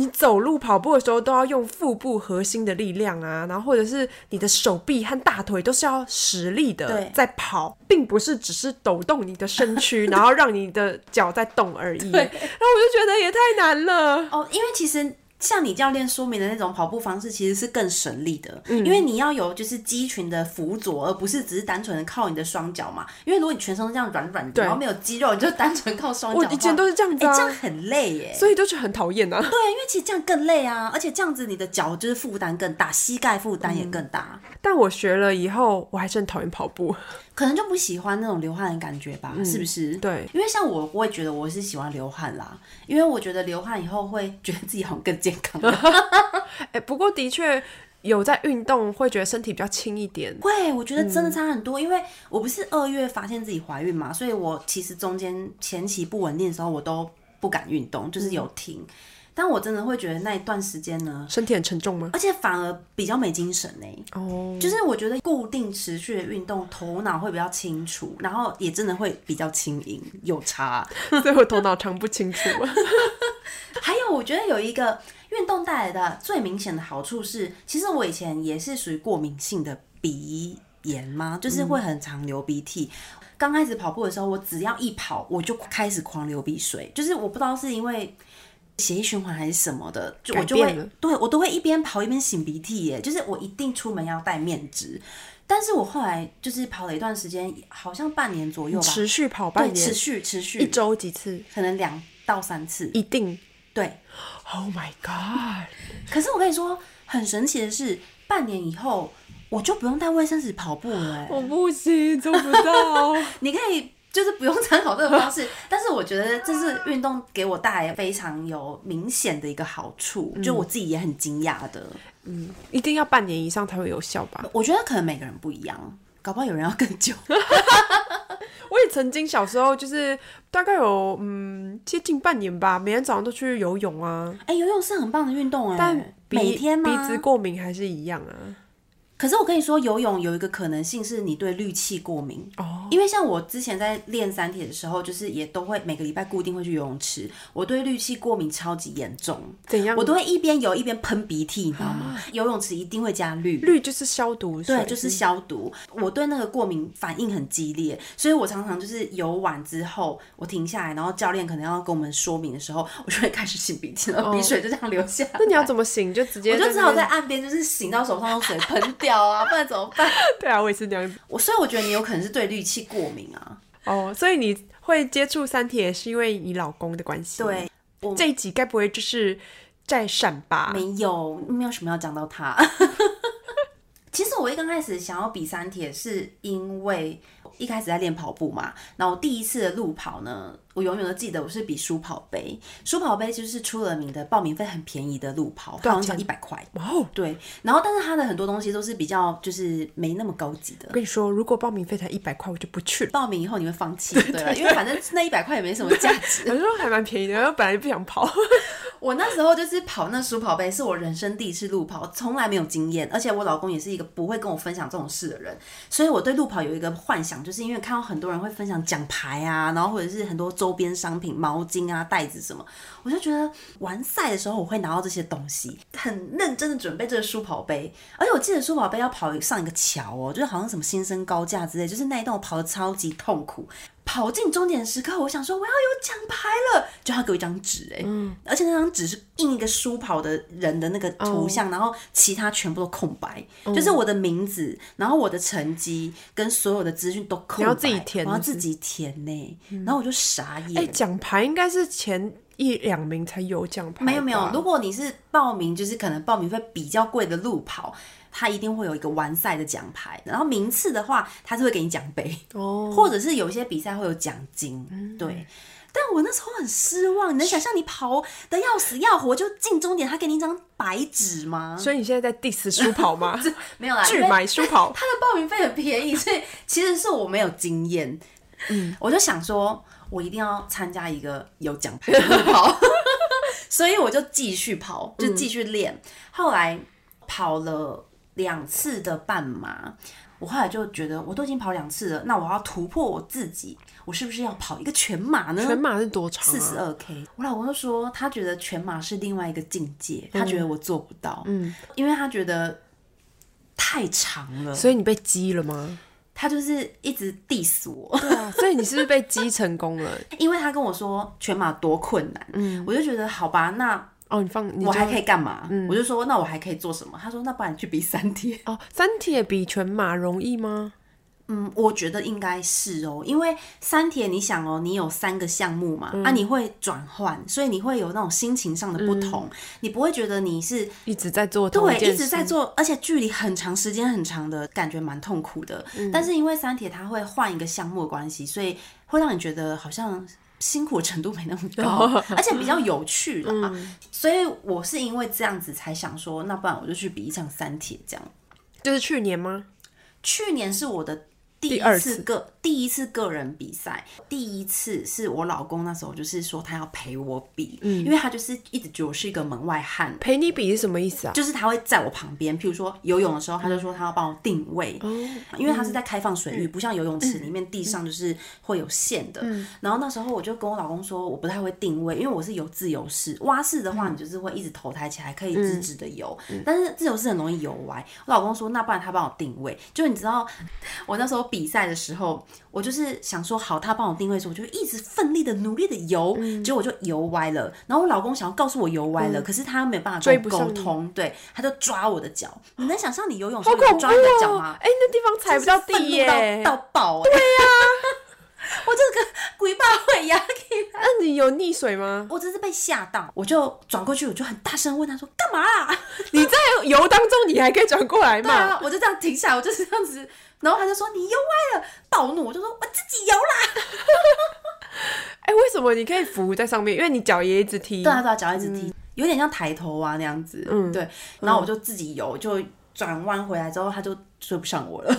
你走路跑步的时候都要用腹部核心的力量啊，然后或者是你的手臂和大腿都是要实力的在跑，并不是只是抖动你的身躯，*laughs* 然后让你的脚在动而已。对然后我就觉得也太难了哦，因为其实。像你教练说明的那种跑步方式，其实是更省力的，嗯、因为你要有就是肌群的辅佐，而不是只是单纯的靠你的双脚嘛。因为如果你全身都这样软软的，然后没有肌肉，你就单纯靠双脚。我以前都是这样子、啊，哎、欸，这样很累耶，所以就是很讨厌啊。对，因为其实这样更累啊，而且这样子你的脚就是负担更大，膝盖负担也更大、嗯。但我学了以后，我还是很讨厌跑步。*laughs* 可能就不喜欢那种流汗的感觉吧，嗯、是不是？对，因为像我，我也觉得我是喜欢流汗啦，因为我觉得流汗以后会觉得自己好像更健康。*laughs* 哎、欸，不过的确有在运动，会觉得身体比较轻一点。会，我觉得真的差很多，嗯、因为我不是二月发现自己怀孕嘛，所以我其实中间前期不稳定的时候，我都不敢运动，就是有停。嗯但我真的会觉得那一段时间呢，身体很沉重吗？而且反而比较没精神呢。哦，就是我觉得固定持续的运动，头脑会比较清楚，然后也真的会比较轻盈，有差。*laughs* 所以我头脑常不清楚。*laughs* 还有，我觉得有一个运动带来的最明显的好处是，其实我以前也是属于过敏性的鼻炎吗？就是会很常流鼻涕。刚、嗯、开始跑步的时候，我只要一跑，我就开始狂流鼻水，就是我不知道是因为血液循环还是什么的，就我就会对我都会一边跑一边擤鼻涕耶。就是我一定出门要带面纸。但是我后来就是跑了一段时间，好像半年左右吧，持续跑半年，持续持续，一周几次？可能两到三次，一定对。Oh my god！*laughs* 可是我跟你说，很神奇的是，半年以后我就不用带卫生纸跑步了，欸。我不行，做不到。*laughs* 你可以就是不用参考这个方式，*laughs* 但是我觉得这是运动给我带来非常有明显的一个好处，嗯，就我自己也很惊讶的。嗯，一定要半年以上才会有效吧？我觉得可能每个人不一样，搞不好有人要更久。*laughs* 我也曾经小时候就是大概有嗯接近半年吧，每天早上都去游泳啊。哎、欸，游泳是很棒的运动哎，但每天吗？鼻子过敏还是一样啊。可是我跟你说，游泳有一个可能性是你对氯气过敏哦。Oh. 因为像我之前在练三铁的时候，就是也都会每个礼拜固定会去游泳池。我对氯气过敏超级严重，怎样？我都会一边游一边喷鼻涕，你知道吗？游泳池一定会加氯，氯就是消毒，对，就是消毒。我对那个过敏反应很激烈，所以我常常就是游完之后，我停下来，然后教练可能要跟我们说明的时候，我就会开始擤鼻涕，然后鼻水就这样流下来。那你要怎么擤？就直接，我就只好在岸边，就是擤到手上的水喷掉。啊，不然怎么办？*laughs* 对啊，我也是这样子。我所以我觉得你有可能是对氯气过敏啊。哦，所以你会接触三铁是因为你老公的关系？对，我这一集该不会就是在闪吧？没有，没有什么要讲到他。*laughs* 其实我一刚开始想要比三铁，是因为一开始在练跑步嘛。然后第一次的路跑呢，我永远都记得，我是比书跑杯。书跑杯就是出了名的报名费很便宜的路跑，好像才一百块。哦，对。然后，但是它的很多东西都是比较就是没那么高级的。我跟你说，如果报名费才一百块，我就不去了。报名以后你会放弃，*laughs* 对，对，对，因为反正那一百块也没什么价值。*laughs* 我说还蛮便宜的，然后本来就不想跑。我那时候就是跑那书跑杯，是我人生第一次路跑，从来没有经验，而且我老公也是一个不会跟我分享这种事的人，所以我对路跑有一个幻想，就是因为看到很多人会分享奖牌啊，然后或者是很多周边商品、毛巾啊、袋子什么，我就觉得完赛的时候我会拿到这些东西，很认真的准备这个书跑杯，而且我记得书跑杯要跑上一个桥哦，就是好像什么新生高架之类，就是那一段我跑得超级痛苦。跑进终点时刻，我想说我要有奖牌了，就他给我一张纸哎，嗯，而且那张纸是印一个书跑的人的那个图像，哦、然后其他全部都空白，嗯，就是我的名字，然后我的成绩跟所有的资讯都空白，你要自己填，我要自己填呢，然后我就傻眼。哎，奖牌应该是前一两名才有奖牌，没有没有，如果你是报名，就是可能报名费比较贵的路跑。他一定会有一个完赛的奖牌，然后名次的话，他是会给你奖杯哦，或者是有些比赛会有奖金，嗯，对。但我那时候很失望，你能想象你跑得要死要活就进终点，他给你一张白纸吗？所以你现在在 diss 书跑吗？*laughs* 没有啦，拒买书跑。*laughs* 他的报名费很便宜，所以其实是我没有经验。嗯，我就想说，我一定要参加一个有奖牌的路跑，*laughs* 所以我就继续跑，就继续练，嗯。后来跑了。两次的半马，我后来就觉得我都已经跑两次了，那我要突破我自己，我是不是要跑一个全马呢？全马是多长？四十二 K。我老公就说他觉得全马是另外一个境界，他觉得我做不到，嗯，因为他觉得太长了。所以你被激了吗？他就是一直 diss 我。对啊，所以你是不是被激成功了？*laughs* 因为他跟我说全马多困难，嗯，我就觉得好吧，那。哦，你放，你我还可以干嘛？嗯，我就说，那我还可以做什么？他说，那不然你去比三铁。哦，三铁比全马容易吗？嗯，我觉得应该是哦，因为三铁，你想哦，你有三个项目嘛，嗯、啊，你会转换，所以你会有那种心情上的不同，嗯、你不会觉得你是一直在做对，一直在做，而且距离很长，时间很长的感觉蛮痛苦的。嗯、但是因为三铁它会换一个项目的关系，所以会让你觉得好像。辛苦程度没那么高，*laughs* 而且比较有趣的嘛、嗯，所以我是因为这样子才想说，那不然我就去比一场三铁这样。就是去年吗？去年是我的第二次次个第一次个人比赛，第一次是我老公那时候就是说他要陪我比，嗯，因为他就是一直觉得我是一个门外汉。陪你比是什么意思啊？就是他会在我旁边，譬如说游泳的时候，他就说他要帮我定位，嗯、因为他是在开放水域，不像游泳池里面地上就是会有线的。嗯、然后那时候我就跟我老公说，我不太会定位，因为我是游自由式，蛙式的话你就是会一直头抬起来，可以直直的游，嗯、但是自由式很容易游歪。我老公说，那不然他帮我定位，就你知道我那时候。比赛的时候，我就是想说好，他帮我定位的时候，我就一直奋力的、努力的游，嗯、结果我就游歪了。然后我老公想要告诉我游歪了，嗯、可是他没有办法跟我沟通，对，他就抓我的脚。你能想象你游泳时候抓你的脚吗？哎、欸，那地方踩不到地耶，到爆！对呀、啊，我这个鬼爸会压那你有溺水吗？我真是被吓到，我就转过去，我就很大声问他说：“干嘛啦？*laughs* 你在游当中，你还可以转过来吗？”对啊，我就这样停下来，我就是这样子。然后他就说你游歪了，暴怒，我就说我自己游啦。*laughs* 哎、欸，为什么你可以浮在上面？因为你脚也一直踢。对啊，对啊，脚一直踢，嗯、有点像抬头啊那样子。嗯，对。然后我就自己游，就转弯回来之后，他就追不上我了。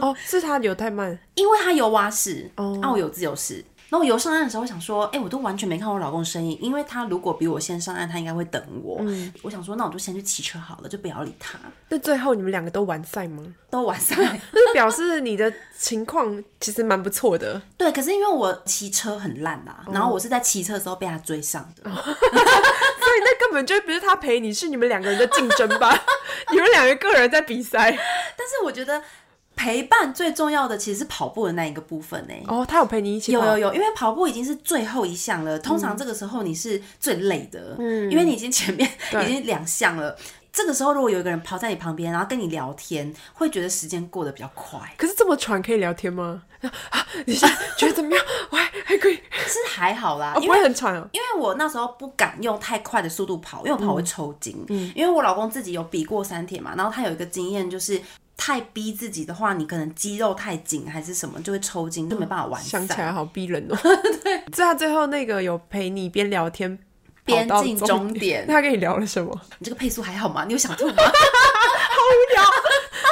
哦，是他游太慢，*laughs* 因为他游蛙式，哦，啊，我游自由式。然后我游上岸的时候，我想说，哎、欸，我都完全没看我老公的身影，因为他如果比我先上岸，他应该会等我。嗯，我想说，那我就先去骑车好了，就不要理他。那最后你们两个都完赛吗？都完赛，*laughs* 就是表示你的情况其实蛮不错的。对，可是因为我骑车很烂啊，然后我是在骑车的时候被他追上的，哦、*laughs* 所以那根本就不是他陪你，是你们两个人的竞争吧？你们两个个人在比赛，但是我觉得。陪伴最重要的其实是跑步的那一个部分呢。哦，他有陪你一起跑。有有有，因为跑步已经是最后一项了。通常这个时候你是最累的，嗯，因为你已经前面 *laughs* 已经两项了。这个时候如果有一个人跑在你旁边，然后跟你聊天，会觉得时间过得比较快。可是这么喘可以聊天吗？*laughs* 啊，你现在觉得怎么样？我还还可以，是还好啦，哦、不会很喘哦。因为我那时候不敢用太快的速度跑，因为我跑会抽筋。嗯，因为我老公自己有比过三铁嘛，然后他有一个经验就是。太逼自己的话，你可能肌肉太紧还是什么，就会抽筋，就没办法完赛。想起来好逼人哦。*laughs* 对，所以他最后那个有陪你边聊天边进终点。那他跟你聊了什么？你这个配速还好吗？你有想吐吗？好无聊。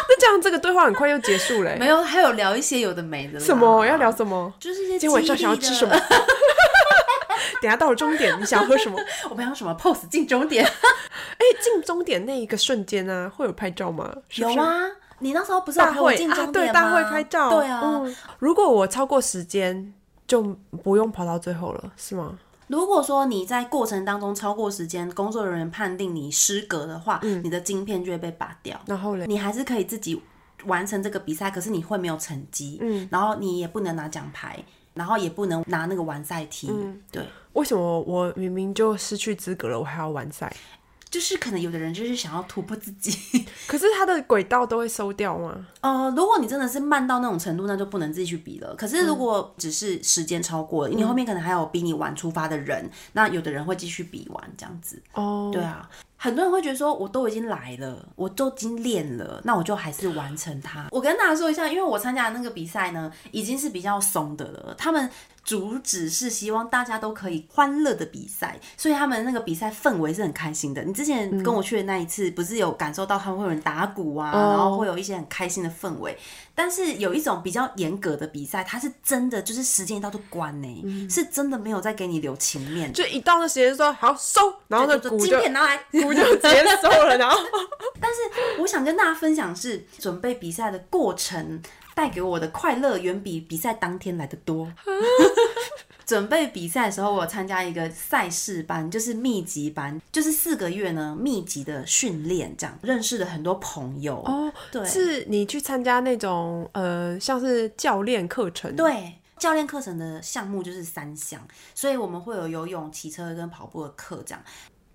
那这样这个对话很快又结束了。没有，还有聊一些有的没的。什么？要聊什么？就是一些。今天晚上想要吃什么？*laughs* *laughs* 等下到了终点，你想要喝什么？我们要什么 pose 进终点？哎，进终点那一个瞬间呢，会有拍照吗？有啊。你那时候不是？大会啊，对，大会拍照。对啊，嗯，如果我超过时间，就不用跑到最后了，是吗？如果说你在过程当中超过时间，工作人员判定你失格的话，嗯，你的晶片就会被拔掉。然后嘞，你还是可以自己完成这个比赛，可是你会没有成绩，嗯，然后你也不能拿奖牌，然后也不能拿那个完赛题，嗯，对。为什么我明明就失去资格了，我还要完赛？就是可能有的人就是想要突破自己，*laughs* 可是他的轨道都会收掉吗？呃，如果你真的是慢到那种程度，那就不能自己去比了。可是如果只是时间超过了，嗯、你后面可能还有比你晚出发的人，那有的人会继续比完这样子。哦，对啊，很多人会觉得说，我都已经来了，我都已经练了，那我就还是完成它。我跟大家说一下，因为我参加的那个比赛呢，已经是比较松的了，他们。主旨是希望大家都可以欢乐的比赛，所以他们那个比赛氛围是很开心的。你之前跟我去的那一次，不是有感受到他们会有人打鼓啊，嗯、然后会有一些很开心的氛围。但是有一种比较严格的比赛，它是真的就是时间一到就关呢，嗯、是真的没有再给你留情面，就一到那时间说好收，然后那鼓就拿来，鼓就直接收了。然后，*laughs* 但是我想跟大家分享是准备比赛的过程。带给我的快乐远比比赛当天来的多。*laughs* 准备比赛的时候，我参加一个赛事班，就是密集班，就是四个月呢，密集的训练，这样认识了很多朋友。哦，对，是你去参加那种呃，像是教练课程。对，教练课程的项目就是三项，所以我们会有游泳、骑车跟跑步的课，这样。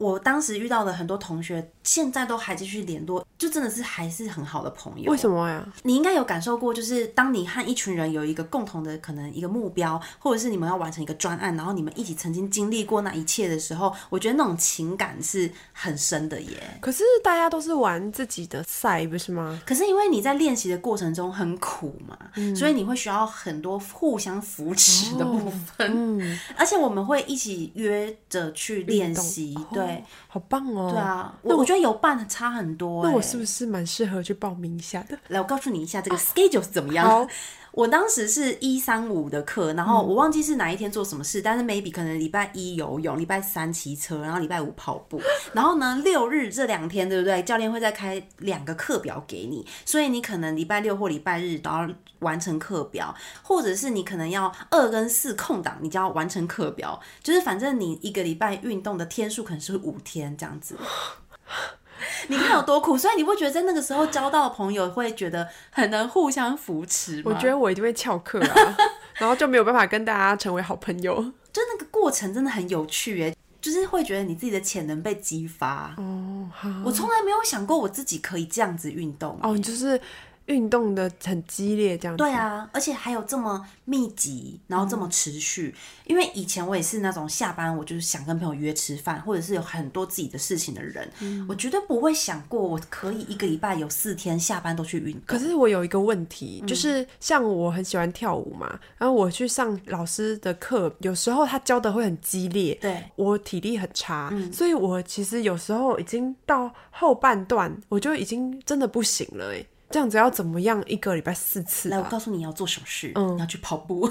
我当时遇到的很多同学，现在都还继续联络，就真的是还是很好的朋友。为什么呀？你应该有感受过，就是当你和一群人有一个共同的可能一个目标，或者是你们要完成一个专案，然后你们一起曾经经历过那一切的时候，我觉得那种情感是很深的耶。可是大家都是玩自己的赛，不是吗？可是因为你在练习的过程中很苦嘛，嗯、所以你会需要很多互相扶持的部分。哦嗯、*laughs* 而且我们会一起约着去练习，对。对，好棒哦！对啊，我我觉得有伴差很多。那我是不是蛮适合去报名一下的？来，我告诉你一下这个 schedule 是怎么样。好，我当时是一三五的课，然后我忘记是哪一天做什么事，嗯、但是 maybe 可能礼拜一游泳，礼拜三骑车，然后礼拜五跑步，然后呢六日这两天对不对？教练会再开两个课表给你，所以你可能礼拜六或礼拜日都要完成课表，或者是你可能要二跟四空档，你就要完成课表，就是反正你一个礼拜运动的天数可能是五天这样子。*laughs* *laughs* 你看有多苦，所以你会觉得在那个时候交到的朋友会觉得很能互相扶持吗？我觉得我一定会翘课啊，*laughs* 然后就没有办法跟大家成为好朋友。就那个过程真的很有趣耶，就是会觉得你自己的潜能被激发。哦，好。我从来没有想过我自己可以这样子运动。哦，就是。运动的很激烈，这样子。对啊，而且还有这么密集，然后这么持续。嗯、因为以前我也是那种下班我就是想跟朋友约吃饭，或者是有很多自己的事情的人，嗯、我绝对不会想过我可以一个礼拜有四天下班都去运动。可是我有一个问题，就是像我很喜欢跳舞嘛，然后我去上老师的课，有时候他教的会很激烈，对，我体力很差，嗯、所以我其实有时候已经到后半段，我就已经真的不行了，哎。这样子要怎么样？一个礼拜四次？来，我告诉你要做什么事。嗯，你要去跑步。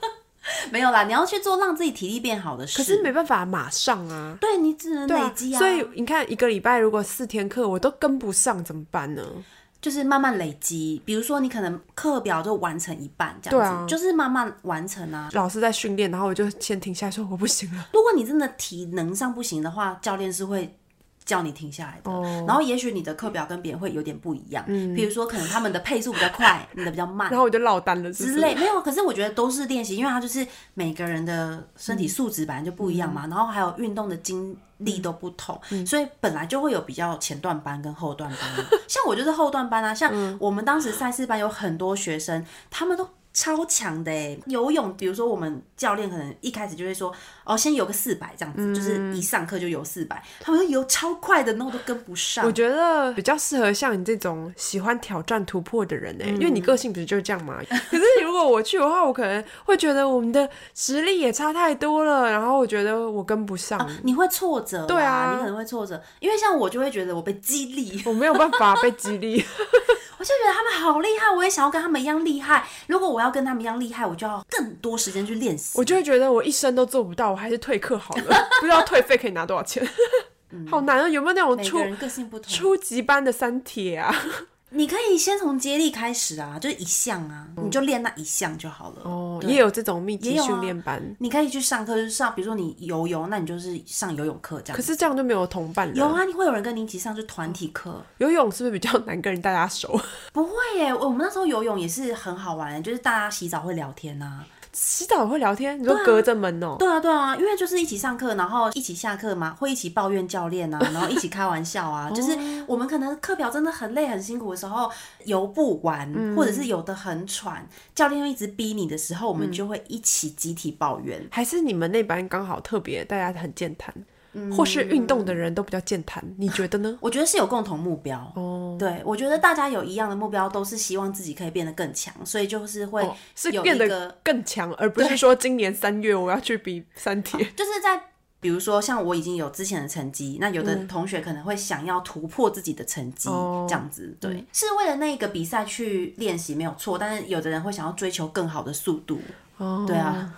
*laughs* 没有啦，你要去做让自己体力变好的事。可是没办法马上啊。对，你只能累积啊。所以你看，一个礼拜如果四天课我都跟不上，怎么办呢？就是慢慢累积。比如说，你可能课表就完成一半这样子，啊、就是慢慢完成啊。老师在训练，然后我就先停下来说我不行了。如果你真的体能上不行的话，教练是会。叫你停下来的，然后也许你的课表跟别人会有点不一样，比如说可能他们的配速比较快，你的比较慢，*laughs* 然后我就落单了之类。没有，可是我觉得都是练习，因为他就是每个人的身体素质本来就不一样嘛，然后还有运动的经历都不同，所以本来就会有比较前段班跟后段班。像我就是后段班啊，像我们当时赛事班有很多学生，他们都。超强的哎，游泳，比如说我们教练可能一开始就会说，哦，先游个四百这样子，嗯、就是一上课就游四百，他们说游超快的，那我都跟不上。我觉得比较适合像你这种喜欢挑战突破的人哎，嗯、因为你个性不是就是这样嘛。*laughs* 可是如果我去的话，我可能会觉得我们的实力也差太多了，然后我觉得我跟不上。啊、你会挫折，对啊，你可能会挫折，因为像我就会觉得我被激励，我没有办法被激励。*laughs* 我就觉得他们好厉害，我也想要跟他们一样厉害。如果我要跟他们一样厉害，我就要更多时间去练习。我就会觉得我一生都做不到，我还是退课好了。*laughs* 不知道退费可以拿多少钱？嗯、好难啊！有没有那种初初级班的三铁啊？你可以先从接力开始啊，就是一项啊，嗯、你就练那一项就好了。哦，对也有这种密集训练班，啊，你可以去上课，就是上，比如说你游泳，那你就是上游泳课这样。可是这样就没有同伴了。有啊，你会有人跟你一起上，就团体课。游泳是不是比较难跟人大家熟？*laughs* 不会耶，我们那时候游泳也是很好玩，就是大家洗澡会聊天啊。洗澡会聊天，你说隔着门哦、喔？对啊，对啊，因为就是一起上课，然后一起下课嘛，会一起抱怨教练啊，*laughs* 然后一起开玩笑啊。就是我们可能课表真的很累、很辛苦的时候，游不完，嗯、或者是游的很喘，教练又一直逼你的时候，我们就会一起集体抱怨。还是你们那班刚好特别，大家很健谈。或是运动的人都比较健谈，你觉得呢？我觉得是有共同目标哦。对，我觉得大家有一样的目标，都是希望自己可以变得更强，所以就是会是变得更强，而不是说今年三月我要去比三铁。就是在比如说像我已经有之前的成绩，那有的同学可能会想要突破自己的成绩，这样子。对，嗯、是为了那个比赛去练习没有错，但是有的人会想要追求更好的速度。哦，对啊，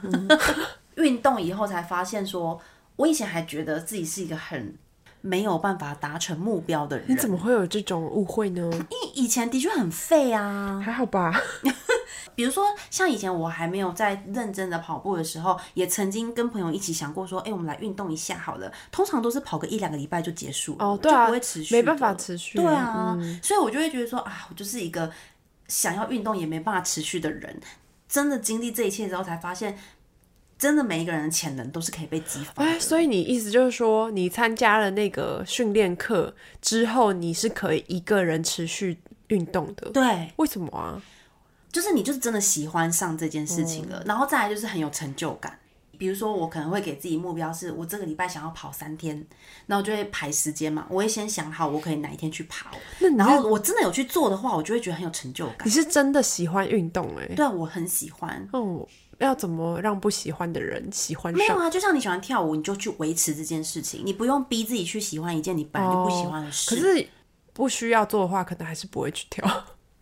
运、嗯、*laughs* 动以后才发现说。我以前还觉得自己是一个很没有办法达成目标的人，你怎么会有这种误会呢？因为以前的确很废啊，还好吧。*laughs* 比如说，像以前我还没有在认真的跑步的时候，也曾经跟朋友一起想过说，哎、欸，我们来运动一下好了。通常都是跑个一两个礼拜就结束哦，对啊，就不会持续，没办法持续。对啊，嗯、所以我就会觉得说啊，我就是一个想要运动也没办法持续的人。真的经历这一切之后，才发现。真的每一个人的潜能都是可以被激发的。哎，所以你意思就是说，你参加了那个训练课之后，你是可以一个人持续运动的？对，为什么啊？就是你就是真的喜欢上这件事情了，嗯、然后再来就是很有成就感。比如说，我可能会给自己目标是，我这个礼拜想要跑三天，那我就会排时间嘛，我会先想好我可以哪一天去跑。那然后我真的有去做的话，我就会觉得很有成就感。你是真的喜欢运动哎、欸？对，我很喜欢。嗯。要怎么让不喜欢的人喜欢上？没有啊，就像你喜欢跳舞，你就去维持这件事情，你不用逼自己去喜欢一件你本来就不喜欢的事。哦，可是不需要做的话，可能还是不会去跳。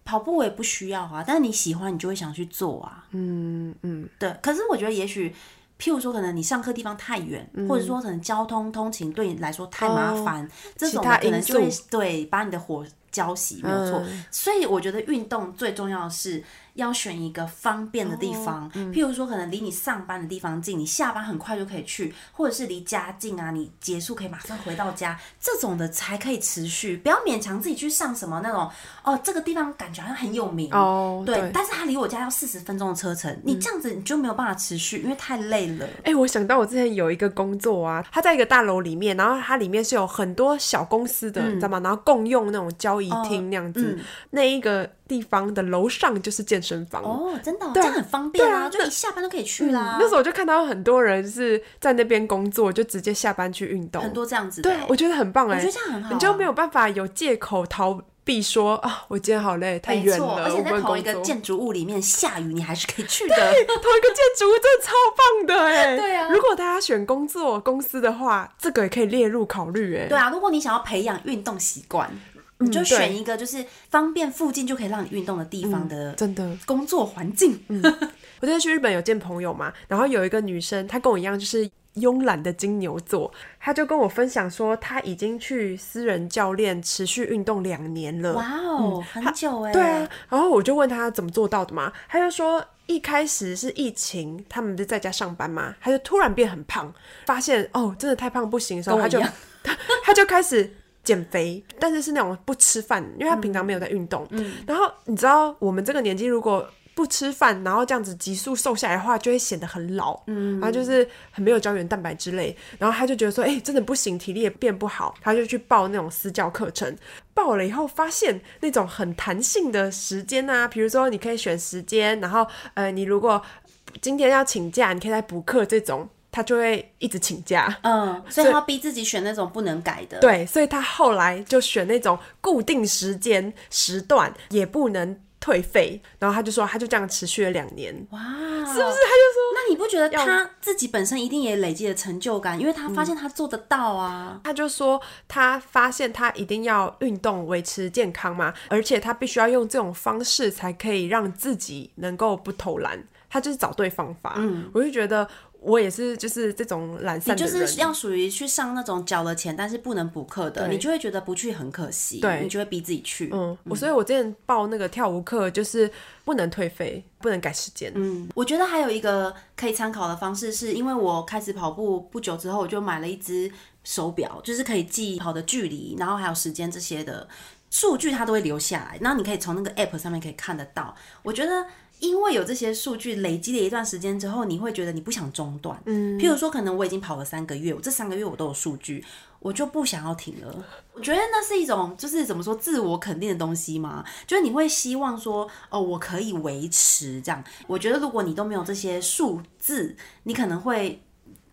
跑步我也不需要啊，但是你喜欢，你就会想去做啊。嗯嗯，对。可是我觉得，也许譬如说，可能你上课地方太远，嗯、或者说可能交通通勤对你来说太麻烦，哦、这种可能就会对把你的火浇熄，没有错。嗯、所以我觉得运动最重要的是。要选一个方便的地方，哦嗯、譬如说可能离你上班的地方近，你下班很快就可以去，或者是离家近啊，你结束可以马上回到家，这种的才可以持续。不要勉强自己去上什么那种哦，这个地方感觉好像很有名哦，对，对但是它离我家要四十分钟的车程，嗯、你这样子你就没有办法持续，因为太累了。哎、欸，我想到我之前有一个工作啊，它在一个大楼里面，然后它里面是有很多小公司的，嗯、你知道吗？然后共用那种交易厅那样子，那一个。地方的楼上就是健身房哦，真的，对，这样很方便啊，就一下班都可以去啦。那时候我就看到很多人是在那边工作，就直接下班去运动，很多这样子的。对，我觉得很棒哎，我觉得这样很好，你就没有办法有借口逃避说啊，我今天好累，太远了。而且在同一个建筑物里面下雨，你还是可以去的。对，同一个建筑物真的超棒的哎。*laughs* 对啊，如果大家选工作公司的话，这个也可以列入考虑哎。对啊，如果你想要培养运动习惯。你就选一个就是方便附近就可以让你运动的地方的，真的工作环境。嗯，我之前去日本有见朋友嘛，然后有一个女生，她跟我一样就是慵懒的金牛座，她就跟我分享说，她已经去私人教练持续运动两年了。哇哦，很久哎。对啊，然后我就问她怎么做到的嘛，她就说一开始是疫情，他们就在家上班嘛，她就突然变很胖，发现哦真的太胖不行的时候，她就她就开始。减肥，但是是那种不吃饭，因为他平常没有在运动。嗯，然后你知道我们这个年纪如果不吃饭，然后这样子急速瘦下来的话，就会显得很老。嗯，然后就是很没有胶原蛋白之类。然后他就觉得说，哎、欸，真的不行，体力也变不好。他就去报那种私教课程，报了以后发现那种很弹性的时间啊，比如说你可以选时间，然后呃，你如果今天要请假，你可以来补课这种。他就会一直请假，嗯，所以他逼自己选那种不能改的。对，所以他后来就选那种固定时间时段，也不能退费。然后他就说，他就这样持续了两年。哇，是不是？他就说，那你不觉得他自己本身一定也累积了成就感？因为他发现他做得到啊。嗯，他就说，他发现他一定要运动维持健康嘛，而且他必须要用这种方式才可以让自己能够不偷懒。他就是找对方法。嗯，我就觉得。我也是，就是这种懒散的人。你就是要属于去上那种缴了钱但是不能补课的，你就会觉得不去很可惜。对，你就会逼自己去。嗯，我、嗯、所以，我之前报那个跳舞课，就是不能退费，不能改时间。嗯，我觉得还有一个可以参考的方式，是因为我开始跑步不久之后，我就买了一只手表，就是可以记跑的距离，然后还有时间这些的数据，它都会留下来。然后你可以从那个 app 上面可以看得到。我觉得。因为有这些数据累积了一段时间之后，你会觉得你不想中断。嗯，譬如说，可能我已经跑了三个月，我这三个月我都有数据，我就不想要停了。我觉得那是一种，就是怎么说，自我肯定的东西嘛。就是你会希望说，哦，我可以维持这样。我觉得如果你都没有这些数字，你可能会。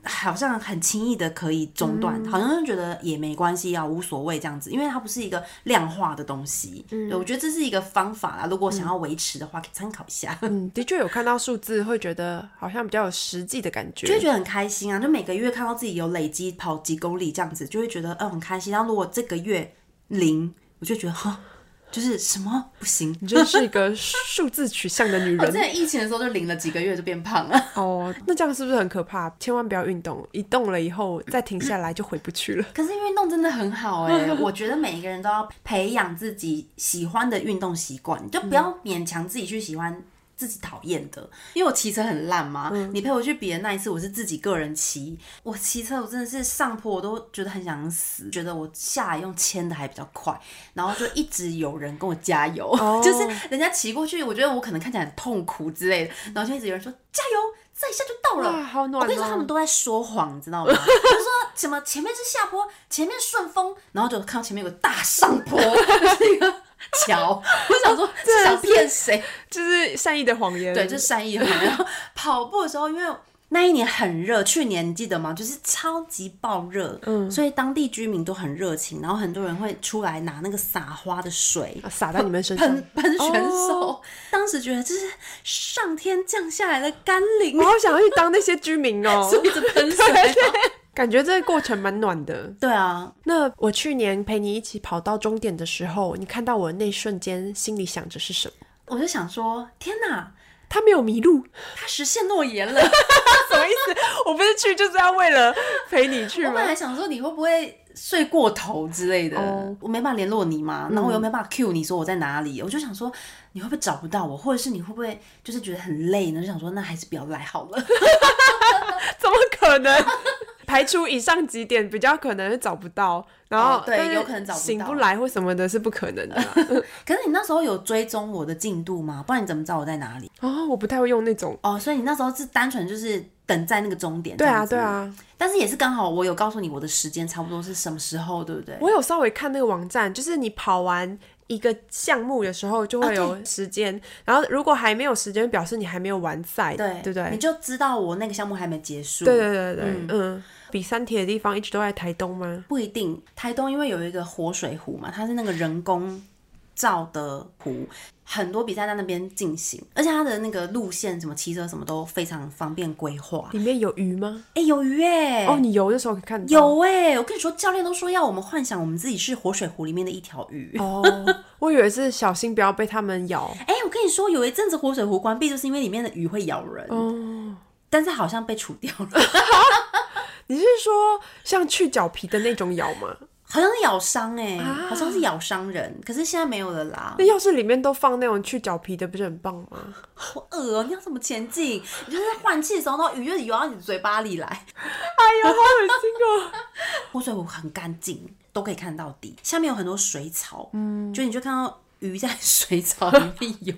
好像很轻易的可以中断，嗯、好像就觉得也没关系啊，无所谓这样子，因为它不是一个量化的东西。嗯，对，我觉得这是一个方法啦。如果想要维持的话，可以参考一下。嗯，的确有看到数字，会觉得好像比较有实际的感觉，就会觉得很开心啊。就每个月看到自己有累积跑几公里这样子，就会觉得嗯很开心。然后如果这个月零，我就觉得哈。就是什么不行？你就是一个数字取向的女 *laughs* 人。我之前疫情的时候就领了几个月就变胖了。哦，那这样是不是很可怕？千万不要运动，一动了以后再停下来就回不去了。可是运动真的很好哎、欸，我觉得每一个人都要培养自己喜欢的运动习惯，就不要勉强自己去喜欢。自己讨厌的，因为我骑车很烂嘛。嗯、你陪我去比的那一次，我是自己个人骑。我骑车，我真的是上坡我都觉得很想死，觉得我下来用牵的还比较快，然后就一直有人跟我加油，哦、*laughs* 就是人家骑过去，我觉得我可能看起来很痛苦之类的，然后就一直有人说加油，再一下就到了。好暖、哦！我跟你说，他们都在说谎，你知道吗？*laughs* 就是说什么前面是下坡，前面顺风，然后就看到前面有个大上坡，*laughs* 那个。桥，*laughs* 我想说 *laughs* 是想骗谁？就是善意的谎言。对，就是善意的谎言。*laughs* 然后跑步的时候，因为那一年很热，去年你记得吗？就是超级爆热，嗯，所以当地居民都很热情，然后很多人会出来拿那个撒花的水洒在你们身上，喷喷选手。哦、当时觉得这是上天降下来的甘霖，我好想要去当那些居民哦，所以一直喷水。感觉这个过程蛮暖的。对啊，那我去年陪你一起跑到终点的时候，你看到我的那瞬间，心里想着是什么？我就想说，天哪，他没有迷路，他实现诺言了，*laughs* 什么意思？我不是去就是要为了陪你去吗？我本来想说你会不会睡过头之类的，oh. 我没办法联络你嘛，然后我又没办法 cue 你说我在哪里，嗯、我就想说你会不会找不到我，或者是你会不会就是觉得很累呢？就想说那还是不要来好了，*laughs* 怎么可能？排除以上几点，比较可能是找不到，然后、哦、对，有可能找不到，醒不来或什么的，是不可能的。*laughs* 可是你那时候有追踪我的进度吗？不然你怎么知道我在哪里？哦，我不太会用那种。哦，所以你那时候是单纯就是等在那个终点。对啊，对啊。但是也是刚好我有告诉你我的时间差不多是什么时候，对不对？我有稍微看那个网站，就是你跑完一个项目的时候就会有时间.然后如果还没有时间，表示你还没有完赛，对对不对？你就知道我那个项目还没结束。对对对对，嗯。嗯比三铁的地方一直都在台东吗？不一定，台东因为有一个活水湖嘛，它是那个人工造的湖，很多比赛在那边进行，而且它的那个路线什么骑车什么都非常方便规划。里面有鱼吗？哎、欸，有鱼哎！哦，你游的时候可以看到。有哎，我跟你说，教练都说要我们幻想我们自己是活水湖里面的一条鱼。哦，*laughs* 我以为是小心不要被他们咬。哎、欸，我跟你说，有一阵子活水湖关闭，就是因为里面的鱼会咬人。哦，但是好像被除掉了。*laughs* 你是说像去脚皮的那种咬吗？好像是咬伤哎、欸，啊、好像是咬伤人，可是现在没有了啦。那要是里面都放那种去脚皮的，不是很棒吗？好恶哦、喔！你要怎么前进？你就是在换气的时候，那鱼就游到你嘴巴里来。哎呦，好恶心哦、喔！活水湖很干净，都可以看到底，下面有很多水草，嗯，就你就看到。鱼在水草里面游，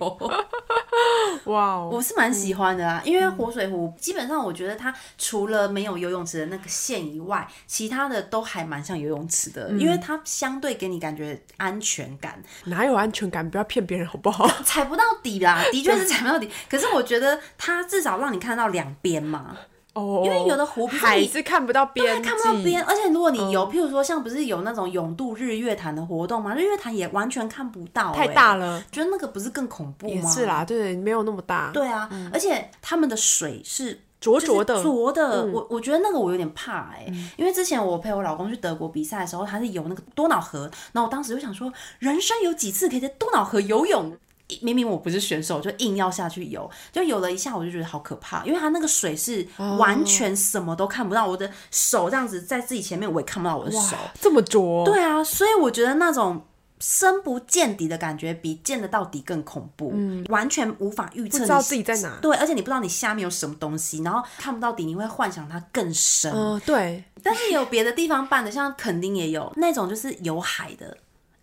哇 Wow, 我是蛮喜欢的啦，嗯、因为活水湖基本上我觉得它除了没有游泳池的那个线以外，其他的都还蛮像游泳池的，嗯、因为它相对给你感觉安全感。哪有安全感？不要骗别人好不好？*laughs* 踩不到底啦，的确是 *laughs* 踩不到底。可是我觉得它至少让你看到两边嘛。哦，因为有的湖海是看不到边，看不到边，而且如果你游，譬如说像不是有那种勇渡日月潭的活动吗？日月潭也完全看不到，太大了，觉得那个不是更恐怖吗？是啦，对，没有那么大。对啊，而且他们的水是浊浊的，浊的。我我觉得那个我有点怕哎，因为之前我陪我老公去德国比赛的时候，他是游那个多瑙河，然后我当时就想说，人生有几次可以在多瑙河游泳？明明我不是选手，就硬要下去游，就游了一下，我就觉得好可怕，因为它那个水是完全什么都看不到，oh. 我的手这样子在自己前面，我也看不到我的手，这么浊。对啊，所以我觉得那种深不见底的感觉比见得到底更恐怖，嗯，完全无法预测，不知道自己在哪。对，而且你不知道你下面有什么东西，然后看不到底，你会幻想它更深。嗯，uh, 对。但是也有别的地方办的，像垦丁也有那种就是有海的。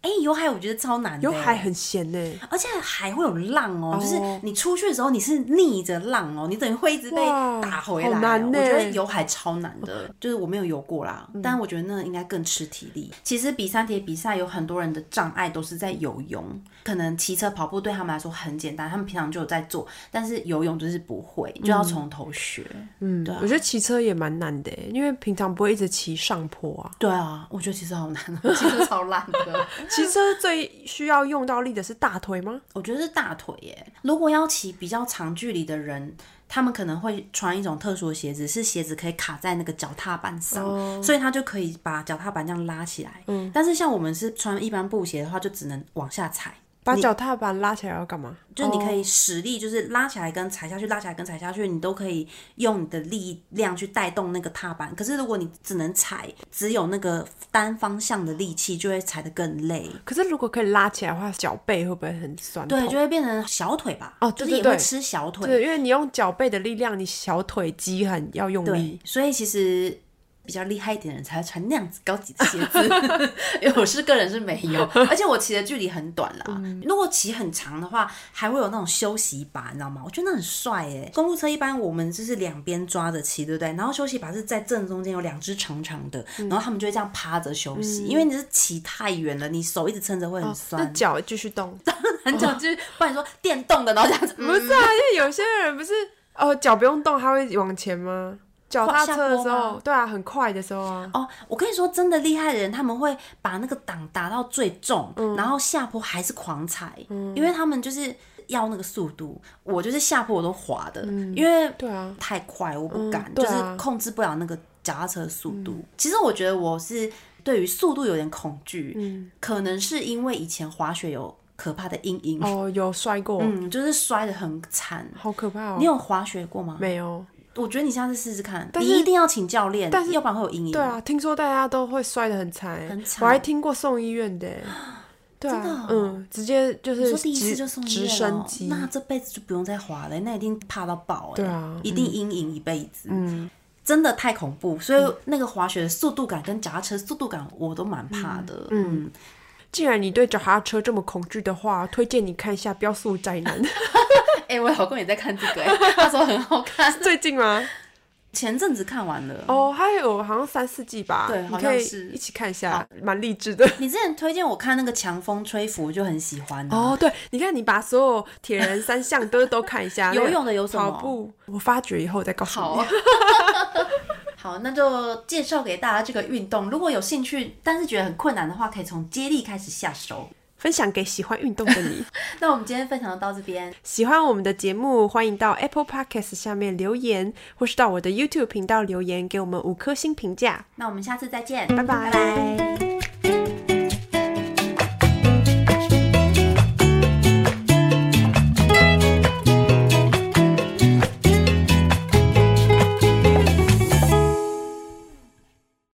哎，游海我觉得超难的。游海很咸呢，而且海会有浪哦，就是你出去的时候你是逆着浪哦，你等于会一直被打回来。好难呢，我觉得游海超难的，就是我没有游过啦，但我觉得那应该更吃体力。其实比三铁比赛有很多人的障碍都是在游泳，可能骑车跑步对他们来说很简单，他们平常就有在做，但是游泳就是不会，就要从头学。嗯，对，我觉得骑车也蛮难的，因为平常不会一直骑上坡啊。对啊，我觉得骑车好难，骑车超烂的。*laughs* 骑车最需要用到力的是大腿吗？我觉得是大腿耶。如果要骑比较长距离的人，他们可能会穿一种特殊的鞋子，是鞋子可以卡在那个脚踏板上，哦、所以他就可以把脚踏板这样拉起来。嗯，但是像我们是穿一般布鞋的话，就只能往下踩。把脚踏板拉起来要干嘛？就你可以使力，就是拉起来跟踩下去，拉起来跟踩下去，你都可以用你的力量去带动那个踏板。可是如果你只能踩，只有那个单方向的力气，就会踩得更累。可是如果可以拉起来的话，脚背会不会很酸？对，就会变成小腿吧。哦，就是也会吃小腿。对，因为你用脚背的力量，你小腿肌很要用力。所以其实。比较厉害一点的人才会穿那样子高级的鞋子，*laughs* 因为我是个人是没有，*laughs* 而且我骑的距离很短啦。嗯、如果骑很长的话，还会有那种休息把，你知道吗？我觉得那很帅哎。公路车一般我们就是两边抓着骑，对不对？然后休息把是在正中间有两只长长的，嗯、然后他们就会这样趴着休息，嗯、因为你是骑太远了，你手一直撑着会很酸。哦、那脚继续动，*laughs* 很脚就是，不然说电动的，然后这样子。不是啊，因为有些人不是哦，脚不用动，他会往前吗？脚踏车的时候，对啊，很快的时候啊。哦，我跟你说，真的厉害的人，他们会把那个档打到最重，嗯、然后下坡还是狂踩，嗯、因为他们就是要那个速度，我就是下坡我都滑的，嗯、因为对啊太快我不敢，就是控制不了那个脚踏车的速度。嗯、其实我觉得我是对于速度有点恐惧，嗯，可能是因为以前滑雪有可怕的阴影哦，有摔过，嗯，就是摔得很惨，好可怕哦。你有滑雪过吗？没有。我觉得你下次试试看，你一定要请教练，但是要不然会有阴影。对啊，听说大家都会摔得很惨，很惨。我还听过送医院的，*gasps* 对啊，嗯，直接就是说第一次就送医院，直升机，那这辈子就不用再滑了，那一定怕到爆，对啊，一定阴影一辈子，嗯，真的太恐怖。所以那个滑雪的速度感跟脚踏车速度感我都蛮怕的，嗯。既然你对脚踏车这么恐惧的话，推荐你看一下《飙速宅男》。*laughs* 哎，我老公也在看这个，他说很好看。*laughs* 最近吗？前阵子看完了。哦，还有好像三四季吧。对，好像是。一起看一下，蛮励志的。你之前推荐我看那个《强风吹拂》，我就很喜欢。哦，对，你看你把所有铁人三项都都看一下。*laughs* 游泳的有什么？跑步。我发觉以后再告诉你。好，那就介绍给大家这个运动。如果有兴趣，但是觉得很困难的话，可以从接力开始下手，分享给喜欢运动的你。*laughs* 那我们今天分享到这边，喜欢我们的节目，欢迎到 Apple Podcast 下面留言，或是到我的 YouTube 频道留言，给我们五颗星评价。那我们下次再见，拜拜。拜拜。